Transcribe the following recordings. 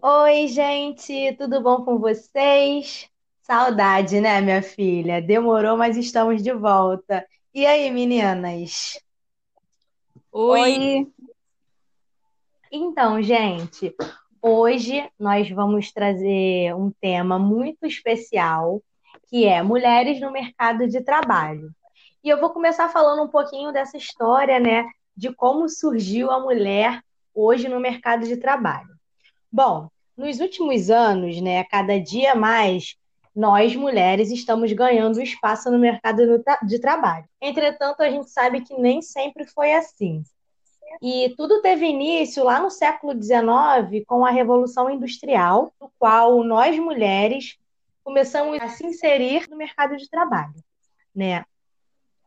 Oi, gente, tudo bom com vocês? Saudade, né, minha filha? Demorou, mas estamos de volta. E aí, meninas? Oi. Então, gente, hoje nós vamos trazer um tema muito especial, que é mulheres no mercado de trabalho. E eu vou começar falando um pouquinho dessa história, né, de como surgiu a mulher hoje no mercado de trabalho. Bom, nos últimos anos, né, cada dia mais, nós mulheres estamos ganhando espaço no mercado de trabalho. Entretanto, a gente sabe que nem sempre foi assim. E tudo teve início lá no século XIX com a Revolução Industrial, no qual nós mulheres começamos a se inserir no mercado de trabalho, né?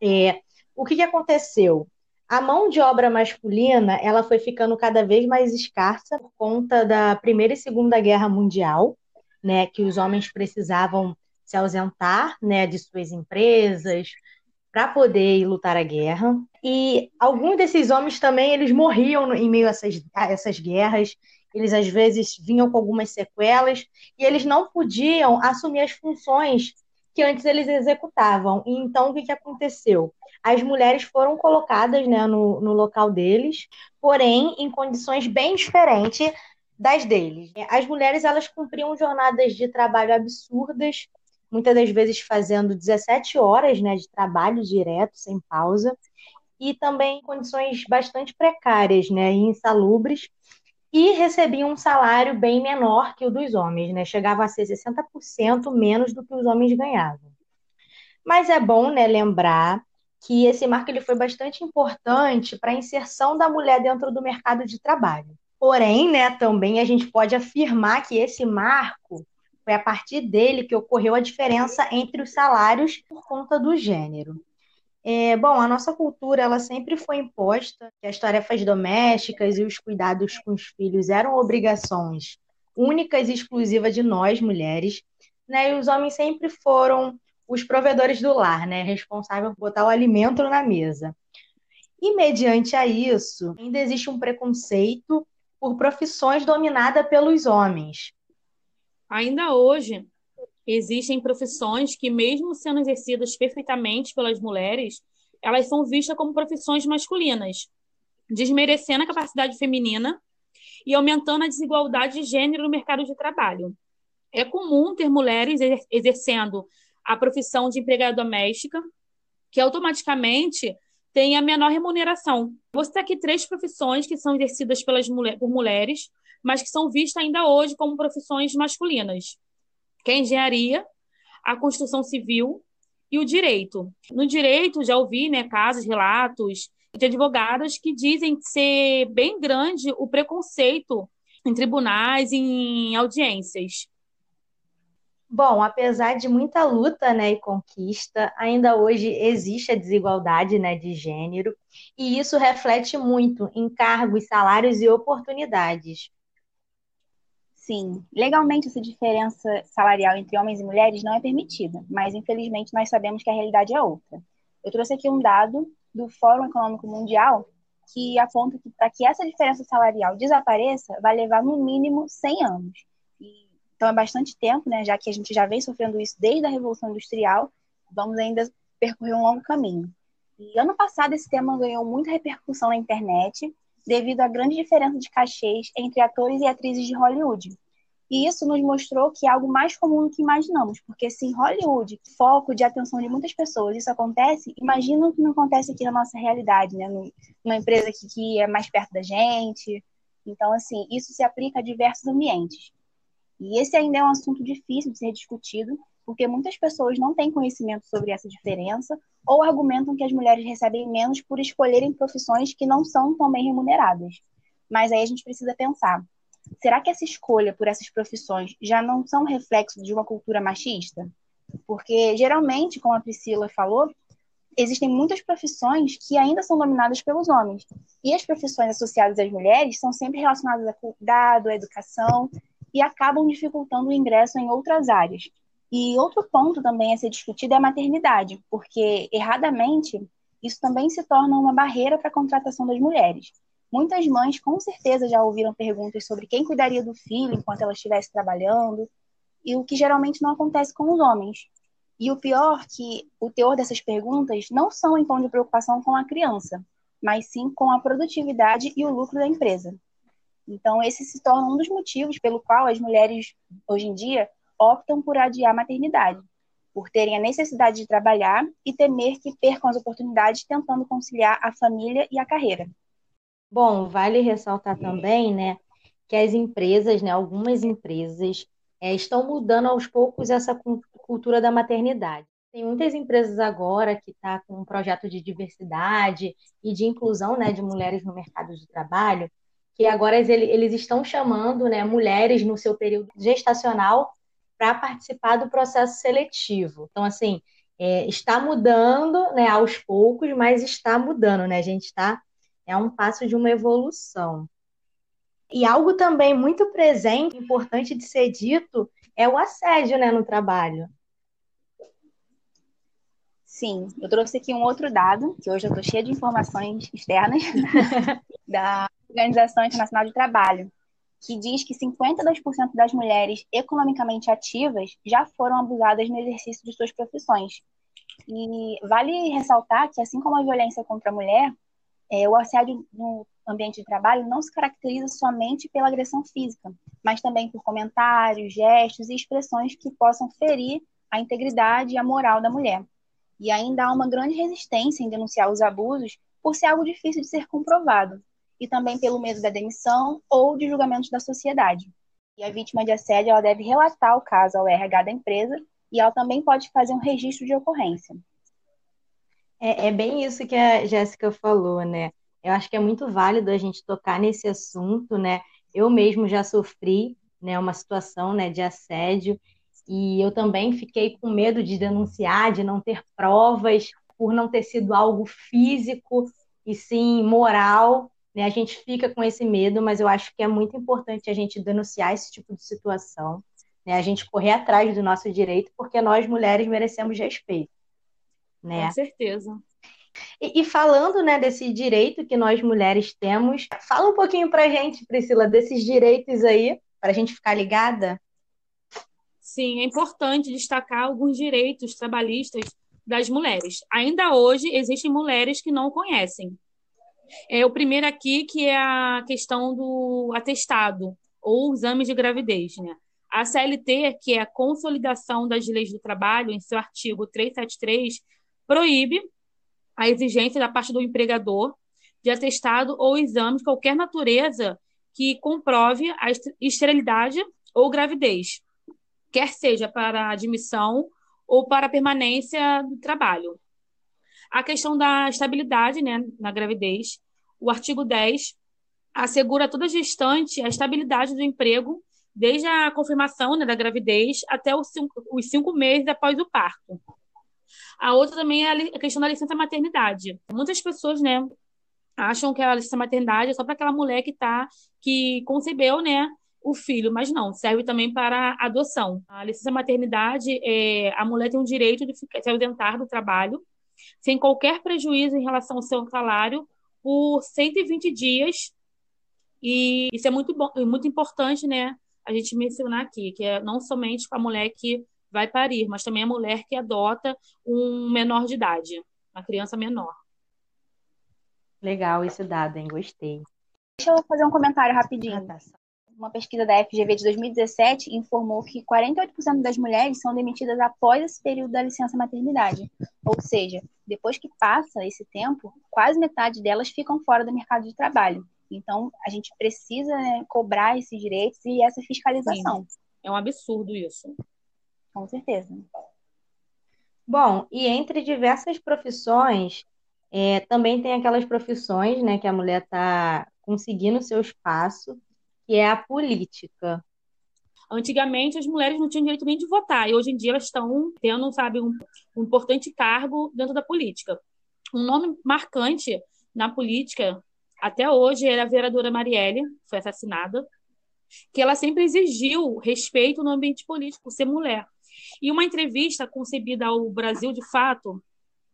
É, o que, que aconteceu? A mão de obra masculina ela foi ficando cada vez mais escassa por conta da Primeira e Segunda Guerra Mundial, né, que os homens precisavam se ausentar, né, de suas empresas para poder lutar a guerra. E alguns desses homens também eles morriam em meio a essas, a essas guerras. Eles às vezes vinham com algumas sequelas e eles não podiam assumir as funções que antes eles executavam. E então o que, que aconteceu? As mulheres foram colocadas né, no, no local deles, porém em condições bem diferentes das deles. As mulheres elas cumpriam jornadas de trabalho absurdas, muitas das vezes fazendo 17 horas né, de trabalho direto, sem pausa, e também condições bastante precárias né, e insalubres, e recebiam um salário bem menor que o dos homens, né? Chegava a ser 60% menos do que os homens ganhavam. Mas é bom, né, lembrar que esse marco ele foi bastante importante para a inserção da mulher dentro do mercado de trabalho. Porém, né, também a gente pode afirmar que esse marco foi a partir dele que ocorreu a diferença entre os salários por conta do gênero. É, bom, a nossa cultura ela sempre foi imposta que as tarefas domésticas e os cuidados com os filhos eram obrigações únicas e exclusivas de nós mulheres, né? E os homens sempre foram os provedores do lar, né? Responsável por botar o alimento na mesa. E mediante a isso, ainda existe um preconceito por profissões dominadas pelos homens. Ainda hoje, existem profissões que, mesmo sendo exercidas perfeitamente pelas mulheres, elas são vistas como profissões masculinas, desmerecendo a capacidade feminina e aumentando a desigualdade de gênero no mercado de trabalho. É comum ter mulheres exercendo a profissão de empregada doméstica, que automaticamente tem a menor remuneração. Vou citar aqui três profissões que são exercidas pelas mulher, por mulheres, mas que são vistas ainda hoje como profissões masculinas que é a engenharia, a construção civil e o direito. No direito, já ouvi né, casos, relatos de advogados que dizem ser bem grande o preconceito em tribunais em audiências. Bom, apesar de muita luta né, e conquista, ainda hoje existe a desigualdade né, de gênero, e isso reflete muito em cargos, salários e oportunidades. Sim, legalmente essa diferença salarial entre homens e mulheres não é permitida, mas infelizmente nós sabemos que a realidade é outra. Eu trouxe aqui um dado do Fórum Econômico Mundial que aponta que para que essa diferença salarial desapareça, vai levar no mínimo 100 anos. E, então é bastante tempo, né, já que a gente já vem sofrendo isso desde a Revolução Industrial, vamos ainda percorrer um longo caminho. E ano passado esse tema ganhou muita repercussão na internet devido à grande diferença de cachês entre atores e atrizes de Hollywood. E isso nos mostrou que é algo mais comum do que imaginamos, porque se em Hollywood, foco de atenção de muitas pessoas, isso acontece, imagina o que não acontece aqui na nossa realidade, né? Numa empresa que, que é mais perto da gente. Então, assim, isso se aplica a diversos ambientes. E esse ainda é um assunto difícil de ser discutido, porque muitas pessoas não têm conhecimento sobre essa diferença ou argumentam que as mulheres recebem menos por escolherem profissões que não são tão bem remuneradas. Mas aí a gente precisa pensar: será que essa escolha por essas profissões já não são reflexo de uma cultura machista? Porque geralmente, como a Priscila falou, existem muitas profissões que ainda são dominadas pelos homens. E as profissões associadas às mulheres são sempre relacionadas a cuidado, a educação e acabam dificultando o ingresso em outras áreas. E outro ponto também a ser discutido é a maternidade, porque erradamente isso também se torna uma barreira para a contratação das mulheres. Muitas mães com certeza já ouviram perguntas sobre quem cuidaria do filho enquanto ela estivesse trabalhando, e o que geralmente não acontece com os homens. E o pior é que o teor dessas perguntas não são em tom de preocupação com a criança, mas sim com a produtividade e o lucro da empresa. Então, esse se torna um dos motivos pelo qual as mulheres, hoje em dia, optam por adiar a maternidade, por terem a necessidade de trabalhar e temer que percam as oportunidades tentando conciliar a família e a carreira. Bom, vale ressaltar também, né, que as empresas, né, algumas empresas é, estão mudando aos poucos essa cultura da maternidade. Tem muitas empresas agora que estão tá com um projeto de diversidade e de inclusão né, de mulheres no mercado de trabalho, que agora eles estão chamando né, mulheres no seu período gestacional para participar do processo seletivo. Então, assim, é, está mudando né, aos poucos, mas está mudando, né? A gente está. É um passo de uma evolução. E algo também muito presente, importante de ser dito, é o assédio né, no trabalho. Sim, eu trouxe aqui um outro dado, que hoje eu estou cheia de informações externas, da Organização Internacional de Trabalho, que diz que 52% das mulheres economicamente ativas já foram abusadas no exercício de suas profissões. E vale ressaltar que, assim como a violência contra a mulher, é, o assédio no ambiente de trabalho não se caracteriza somente pela agressão física, mas também por comentários, gestos e expressões que possam ferir a integridade e a moral da mulher. E ainda há uma grande resistência em denunciar os abusos por ser algo difícil de ser comprovado, e também pelo medo da demissão ou de julgamentos da sociedade. E a vítima de assédio ela deve relatar o caso ao RH da empresa e ela também pode fazer um registro de ocorrência. É, é bem isso que a Jéssica falou, né? Eu acho que é muito válido a gente tocar nesse assunto, né? Eu mesmo já sofri, né, uma situação, né, de assédio e eu também fiquei com medo de denunciar, de não ter provas, por não ter sido algo físico e sim moral, né? A gente fica com esse medo, mas eu acho que é muito importante a gente denunciar esse tipo de situação, né? A gente correr atrás do nosso direito, porque nós mulheres merecemos respeito, né? Com certeza. E, e, falando né, desse direito que nós mulheres temos, fala um pouquinho para a gente, Priscila, desses direitos aí, para a gente ficar ligada. Sim, é importante destacar alguns direitos trabalhistas das mulheres. Ainda hoje existem mulheres que não conhecem. É o primeiro aqui que é a questão do atestado ou exame de gravidez, né? A CLT, que é a Consolidação das Leis do Trabalho, em seu artigo 373, proíbe a exigência da parte do empregador de atestado ou exame de qualquer natureza que comprove a esterilidade ou gravidez, quer seja para admissão ou para permanência do trabalho. A questão da estabilidade né, na gravidez, o artigo 10 assegura a toda gestante a estabilidade do emprego desde a confirmação né, da gravidez até os cinco, os cinco meses após o parto. A outra também é a questão da licença maternidade. Muitas pessoas, né, acham que a licença maternidade é só para aquela mulher que tá que concebeu, né, o filho, mas não, serve também para adoção. A licença maternidade é a mulher tem o direito de ficar, se ausentar do trabalho sem qualquer prejuízo em relação ao seu salário por 120 dias. E isso é muito bom, muito importante, né? A gente mencionar aqui, que é não somente para a mulher que vai parir, mas também a mulher que adota um menor de idade, uma criança menor. Legal esse dado, hein? Gostei. Deixa eu fazer um comentário rapidinho. Ah, tá. Uma pesquisa da FGV de 2017 informou que 48% das mulheres são demitidas após esse período da licença maternidade. Ou seja, depois que passa esse tempo, quase metade delas ficam fora do mercado de trabalho. Então, a gente precisa né, cobrar esses direitos e essa fiscalização. Sim. É um absurdo isso. Com certeza. Bom, e entre diversas profissões, é, também tem aquelas profissões né, que a mulher está conseguindo seu espaço, que é a política. Antigamente, as mulheres não tinham direito nem de votar, e hoje em dia elas estão tendo, sabe, um, um importante cargo dentro da política. Um nome marcante na política, até hoje, era a vereadora Marielle, foi assassinada, que ela sempre exigiu respeito no ambiente político, ser mulher. E uma entrevista concebida ao Brasil de Fato,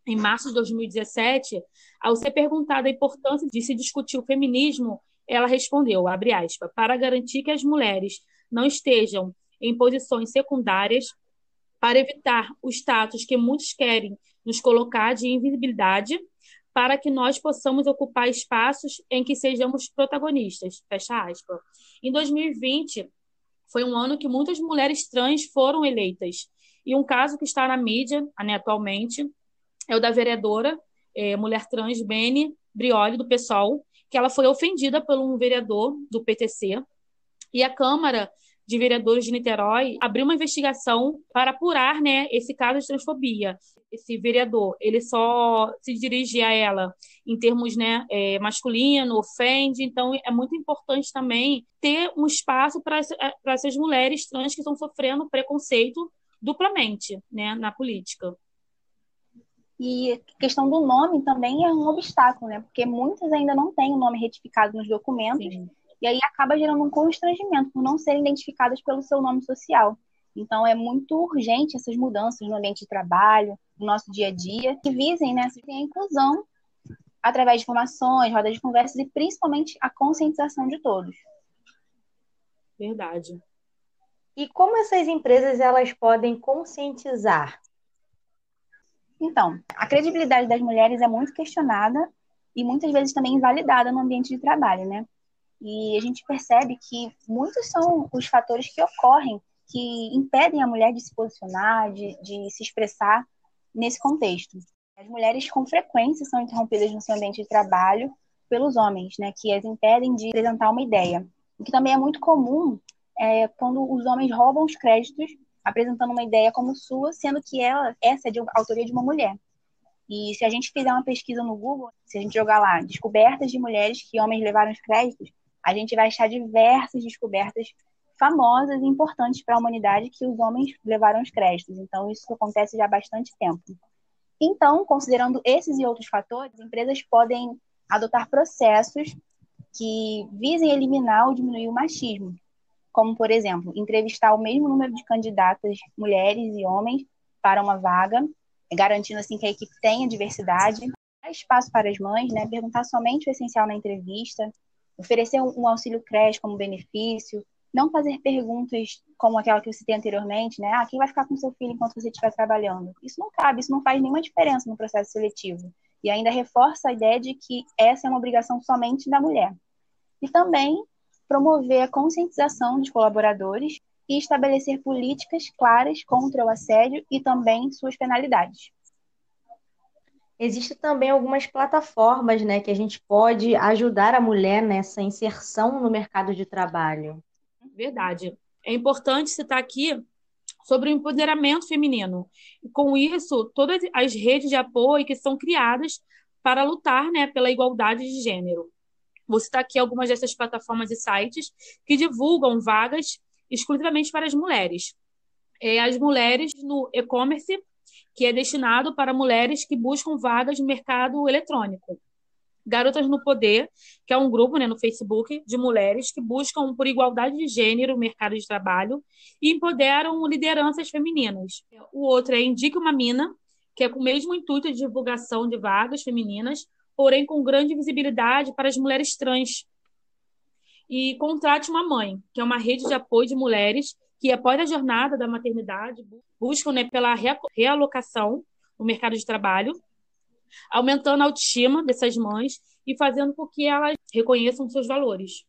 em março de 2017, ao ser perguntada a importância de se discutir o feminismo, ela respondeu, abre aspas, para garantir que as mulheres não estejam em posições secundárias, para evitar o status que muitos querem nos colocar de invisibilidade, para que nós possamos ocupar espaços em que sejamos protagonistas. Fecha aspas. Em 2020, foi um ano que muitas mulheres trans foram eleitas. E um caso que está na mídia né, atualmente é o da vereadora é, mulher trans Beni Brioli, do PSOL, que ela foi ofendida por um vereador do PTC. E a Câmara de Vereadores de Niterói abriu uma investigação para apurar né, esse caso de transfobia. Esse vereador, ele só se dirige a ela em termos né, é, masculino, ofende, então é muito importante também ter um espaço para essas mulheres trans que estão sofrendo preconceito duplamente né, na política. E a questão do nome também é um obstáculo, né? Porque muitas ainda não têm o nome retificado nos documentos. Sim. E aí acaba gerando um constrangimento por não serem identificadas pelo seu nome social. Então é muito urgente essas mudanças no ambiente de trabalho, no nosso dia a dia, que visem né, a inclusão através de formações, rodas de conversas e principalmente a conscientização de todos. Verdade. E como essas empresas elas podem conscientizar então, a credibilidade das mulheres é muito questionada e muitas vezes também invalidada no ambiente de trabalho, né? E a gente percebe que muitos são os fatores que ocorrem que impedem a mulher de se posicionar, de, de se expressar nesse contexto. As mulheres com frequência são interrompidas no seu ambiente de trabalho pelos homens, né, que as impedem de apresentar uma ideia. O que também é muito comum é quando os homens roubam os créditos apresentando uma ideia como sua, sendo que ela essa é de autoria de uma mulher. E se a gente fizer uma pesquisa no Google, se a gente jogar lá descobertas de mulheres que homens levaram os créditos, a gente vai achar diversas descobertas famosas e importantes para a humanidade que os homens levaram os créditos. Então isso acontece já há bastante tempo. Então, considerando esses e outros fatores, empresas podem adotar processos que visem eliminar ou diminuir o machismo, como, por exemplo, entrevistar o mesmo número de candidatas, mulheres e homens, para uma vaga, garantindo assim que a equipe tenha diversidade, dar espaço para as mães, né, perguntar somente o essencial na entrevista, oferecer um, auxílio creche como benefício, não fazer perguntas como aquela que eu citei anteriormente, né? Ah, quem vai ficar com seu filho enquanto você estiver trabalhando? Isso não cabe, isso não faz nenhuma diferença no processo seletivo. E ainda reforça a ideia de que essa é uma obrigação somente da mulher. E também promover a conscientização dos colaboradores e estabelecer políticas claras contra o assédio e também suas penalidades. Existem também algumas plataformas né, que a gente pode ajudar a mulher nessa inserção no mercado de trabalho. Verdade. É importante citar aqui sobre o empoderamento feminino. E com isso, todas as redes de apoio que são criadas para lutar né, pela igualdade de gênero. Vou citar aqui algumas dessas plataformas e sites que divulgam vagas exclusivamente para as mulheres. É, as mulheres no e-commerce, que é destinado para mulheres que buscam vagas no mercado eletrônico. Garotas no Poder, que é um grupo né, no Facebook de mulheres que buscam por igualdade de gênero no mercado de trabalho e empoderam lideranças femininas. O outro é Indique uma Mina, que é com o mesmo intuito de divulgação de vagas femininas, porém com grande visibilidade para as mulheres trans. E Contrate uma Mãe, que é uma rede de apoio de mulheres que, após a jornada da maternidade, buscam né, pela realocação no mercado de trabalho, aumentando a autoestima dessas mães e fazendo com que elas reconheçam seus valores.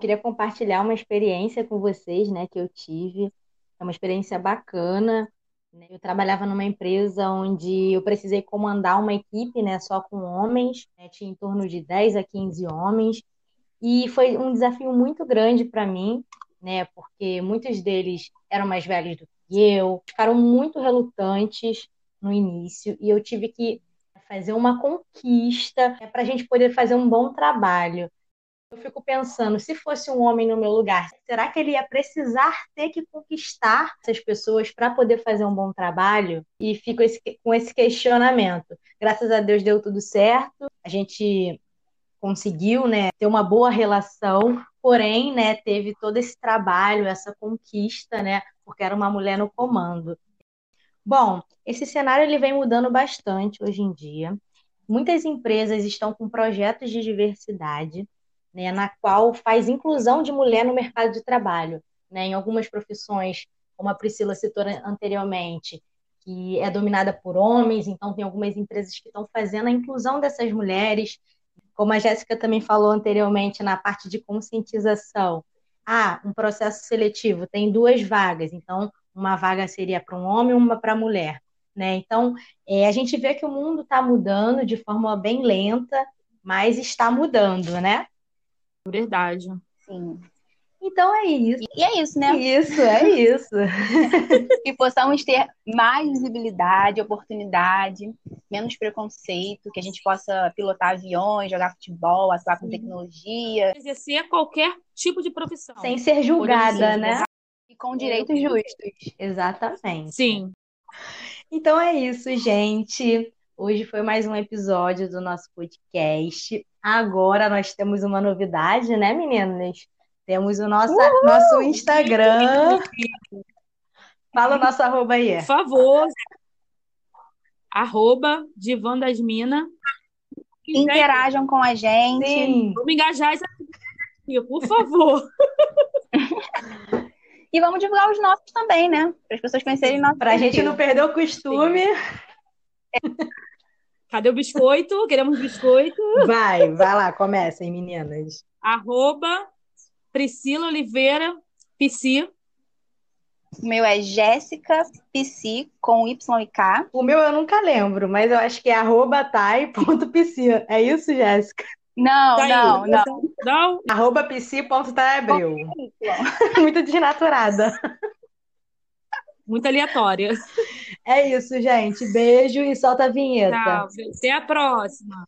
Queria compartilhar uma experiência com vocês, né, que eu tive. É uma experiência bacana. Né? Eu trabalhava numa empresa onde eu precisei comandar uma equipe né, só com homens, né? tinha em torno de 10 a 15 homens, e foi um desafio muito grande para mim, né, porque muitos deles eram mais velhos do que eu, ficaram muito relutantes no início, e eu tive que fazer uma conquista né, para a gente poder fazer um bom trabalho. Eu fico pensando, se fosse um homem no meu lugar, será que ele ia precisar ter que conquistar essas pessoas para poder fazer um bom trabalho? E fico esse, com esse questionamento. Graças a Deus deu tudo certo. A gente conseguiu, né, ter uma boa relação, porém, né, teve todo esse trabalho, essa conquista, né, porque era uma mulher no comando. Bom, esse cenário ele vem mudando bastante hoje em dia. Muitas empresas estão com projetos de diversidade, né, na qual faz inclusão de mulher no mercado de trabalho. Né, em algumas profissões, como a Priscila citou anteriormente, que é dominada por homens, então tem algumas empresas que estão fazendo a inclusão dessas mulheres, como a Jéssica também falou anteriormente na parte de conscientização. Ah, um processo seletivo tem duas vagas, então uma vaga seria para um homem uma para a mulher. Né? Então, é, a gente vê que o mundo está mudando de forma bem lenta, mas está mudando, né? Verdade. Sim. Então é isso. E é isso, né? Isso, é isso. que possamos ter mais visibilidade, oportunidade, menos preconceito, que a gente possa pilotar aviões, jogar futebol, atuar com tecnologia. Exercer qualquer tipo de profissão. Sem ser julgada, né? E com direitos justos. Exatamente. Sim. Então é isso, gente. Hoje foi mais um episódio do nosso podcast. Agora nós temos uma novidade, né, meninas? Temos o nosso, nosso Instagram. Fala o nosso arroba aí. Por favor. Arroba Divan das Minas. Interajam com a gente. Sim. Vamos engajar essa por favor. E vamos divulgar os nossos também, né? Para as pessoas conhecerem nossos. Para a gente não perder o costume. Cadê o biscoito? Queremos biscoito. Vai, vai lá, comecem, meninas. Arroba Priscila Oliveira Psi. O meu é Jéssica Psi, com Y e K. O meu eu nunca lembro, mas eu acho que é arroba tai.psi. É isso, Jéssica? Não, tá não, não, não. Arroba psi.taebril. Muito desnaturada. Muito aleatória. É isso, gente. Beijo e solta a vinheta. Tchau. Até a próxima.